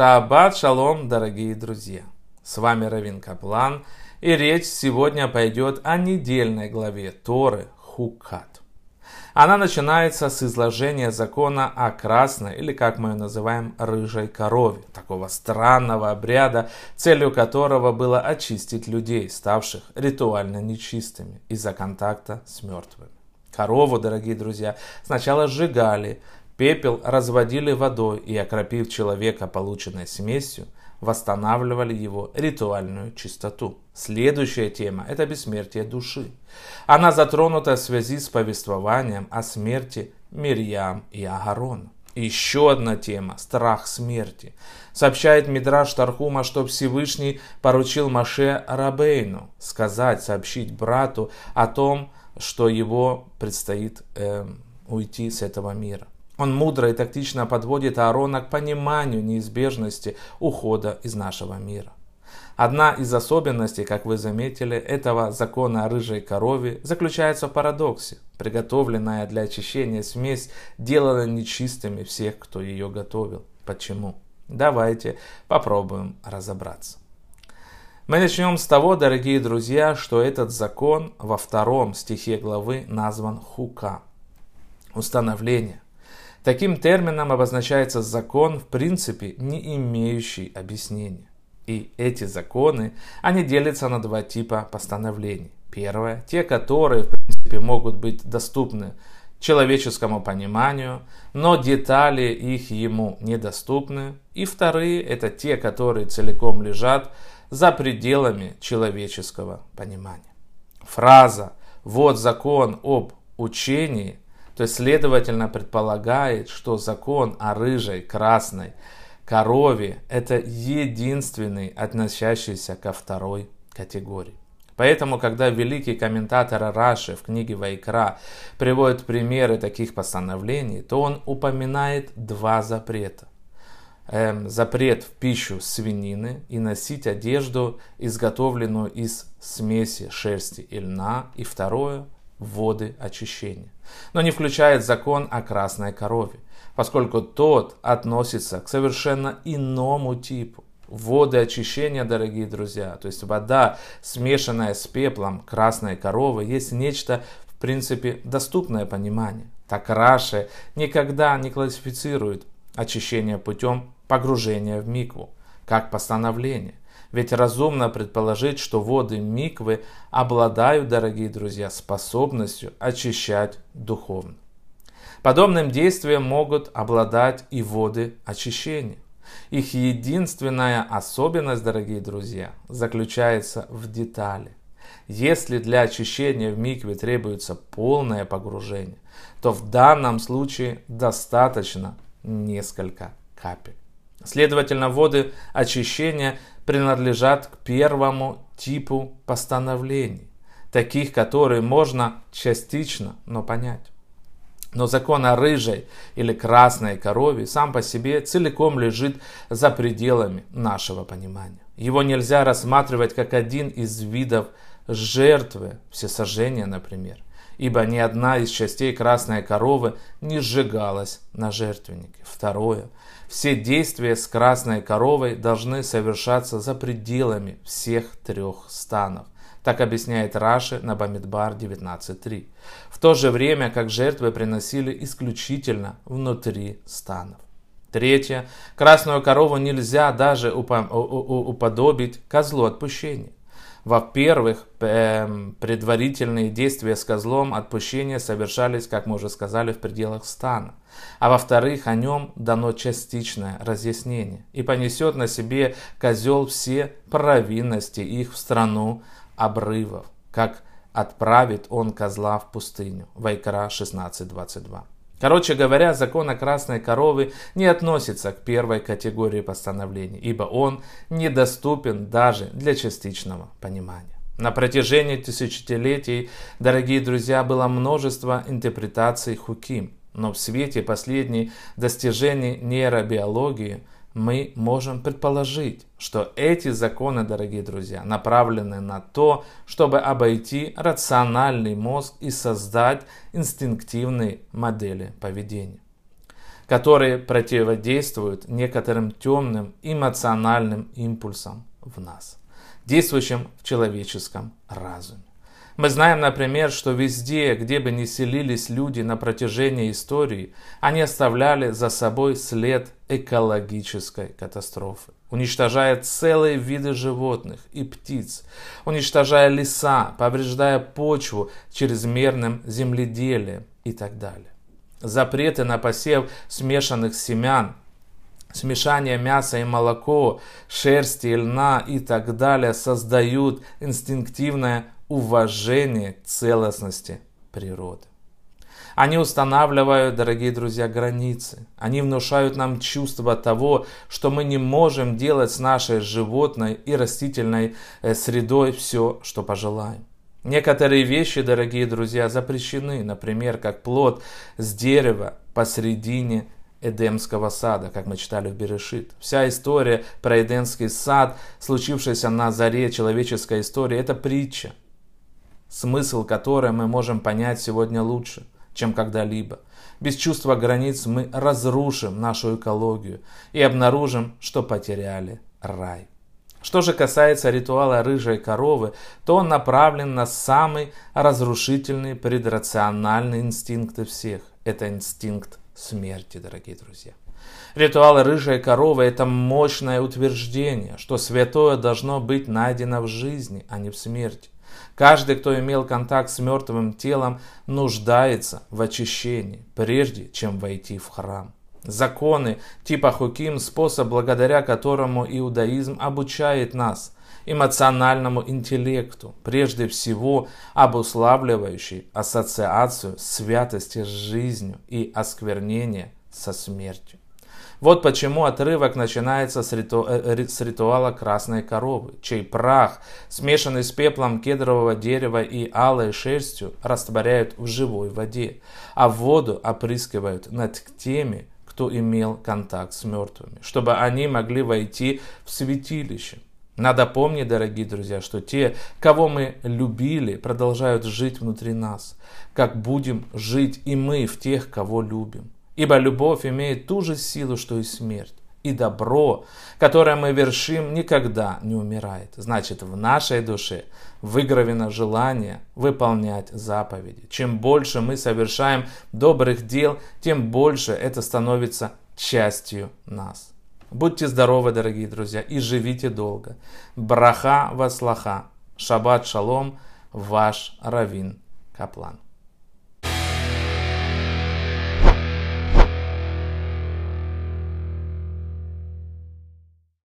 Шаббат шалом, дорогие друзья! С вами Равин Каплан, и речь сегодня пойдет о недельной главе Торы Хукат. Она начинается с изложения закона о красной, или как мы ее называем, рыжей корове, такого странного обряда, целью которого было очистить людей, ставших ритуально нечистыми из-за контакта с мертвыми. Корову, дорогие друзья, сначала сжигали, Пепел разводили водой и, окропив человека полученной смесью, восстанавливали его ритуальную чистоту. Следующая тема – это бессмертие души. Она затронута в связи с повествованием о смерти Мирьям и Агарона. Еще одна тема – страх смерти. Сообщает Мидраш Тархума, что Всевышний поручил Маше Рабейну сказать, сообщить брату о том, что его предстоит э, уйти с этого мира. Он мудро и тактично подводит Аарона к пониманию неизбежности ухода из нашего мира. Одна из особенностей, как вы заметили, этого закона о рыжей корове заключается в парадоксе. Приготовленная для очищения смесь делала нечистыми всех, кто ее готовил. Почему? Давайте попробуем разобраться. Мы начнем с того, дорогие друзья, что этот закон во втором стихе главы назван хука. Установление – Таким термином обозначается закон, в принципе, не имеющий объяснения. И эти законы, они делятся на два типа постановлений. Первое, те, которые, в принципе, могут быть доступны человеческому пониманию, но детали их ему недоступны. И вторые, это те, которые целиком лежат за пределами человеческого понимания. Фраза «вот закон об учении» То есть, следовательно, предполагает, что закон о рыжей, красной корове – это единственный, относящийся ко второй категории. Поэтому, когда великий комментатор Раши в книге Вайкра приводит примеры таких постановлений, то он упоминает два запрета. Эм, запрет в пищу свинины и носить одежду, изготовленную из смеси шерсти и льна. И второе воды очищения, но не включает закон о красной корове, поскольку тот относится к совершенно иному типу. Воды очищения, дорогие друзья, то есть вода, смешанная с пеплом красной коровы, есть нечто, в принципе, доступное понимание. Так Раши никогда не классифицирует очищение путем погружения в микву, как постановление. Ведь разумно предположить, что воды миквы обладают, дорогие друзья, способностью очищать духовно. Подобным действием могут обладать и воды очищения. Их единственная особенность, дорогие друзья, заключается в детали. Если для очищения в микве требуется полное погружение, то в данном случае достаточно несколько капель. Следовательно, воды очищения принадлежат к первому типу постановлений, таких, которые можно частично, но понять. Но закон о рыжей или красной корове сам по себе целиком лежит за пределами нашего понимания. Его нельзя рассматривать как один из видов жертвы, всесожжения, например, ибо ни одна из частей красной коровы не сжигалась на жертвеннике. Второе. Все действия с красной коровой должны совершаться за пределами всех трех станов. Так объясняет Раши на Бамидбар 19.3. В то же время, как жертвы приносили исключительно внутри станов. Третье. Красную корову нельзя даже уподобить козлу отпущения. Во-первых, эм, предварительные действия с козлом отпущения совершались, как мы уже сказали, в пределах стана. А во-вторых, о нем дано частичное разъяснение. И понесет на себе козел все провинности их в страну обрывов, как отправит он козла в пустыню. Вайкара 16.22. Короче говоря, закон о красной коровы не относится к первой категории постановлений, ибо он недоступен даже для частичного понимания. На протяжении тысячелетий, дорогие друзья, было множество интерпретаций хуким, но в свете последней достижений нейробиологии – мы можем предположить, что эти законы, дорогие друзья, направлены на то, чтобы обойти рациональный мозг и создать инстинктивные модели поведения. которые противодействуют некоторым темным эмоциональным импульсам в нас, действующим в человеческом разуме. Мы знаем, например, что везде, где бы ни селились люди на протяжении истории, они оставляли за собой след экологической катастрофы, уничтожая целые виды животных и птиц, уничтожая леса, повреждая почву чрезмерным земледелием и так далее. Запреты на посев смешанных семян, смешание мяса и молоко, шерсти и льна и так далее создают инстинктивное уважение к целостности природы. Они устанавливают, дорогие друзья, границы. Они внушают нам чувство того, что мы не можем делать с нашей животной и растительной э, средой все, что пожелаем. Некоторые вещи, дорогие друзья, запрещены, например, как плод с дерева посредине Эдемского сада, как мы читали в Берешит. Вся история про Эдемский сад, случившаяся на заре человеческой истории, это притча смысл которой мы можем понять сегодня лучше, чем когда-либо. Без чувства границ мы разрушим нашу экологию и обнаружим, что потеряли рай. Что же касается ритуала рыжей коровы, то он направлен на самый разрушительный предрациональный инстинкт всех. Это инстинкт смерти, дорогие друзья. Ритуал рыжей коровы – это мощное утверждение, что святое должно быть найдено в жизни, а не в смерти. Каждый, кто имел контакт с мертвым телом, нуждается в очищении, прежде чем войти в храм. Законы типа хуким – способ, благодаря которому иудаизм обучает нас эмоциональному интеллекту, прежде всего обуславливающий ассоциацию святости с жизнью и осквернения со смертью. Вот почему отрывок начинается с, риту... Э, с ритуала красной коровы, чей прах, смешанный с пеплом кедрового дерева и алой шерстью, растворяют в живой воде, а воду опрыскивают над теми, кто имел контакт с мертвыми, чтобы они могли войти в святилище. Надо помнить, дорогие друзья, что те, кого мы любили, продолжают жить внутри нас, как будем жить и мы в тех, кого любим. Ибо любовь имеет ту же силу, что и смерть. И добро, которое мы вершим, никогда не умирает. Значит, в нашей душе выгравено желание выполнять заповеди. Чем больше мы совершаем добрых дел, тем больше это становится частью нас. Будьте здоровы, дорогие друзья, и живите долго. Браха васлаха. Шаббат шалом. Ваш Равин Каплан.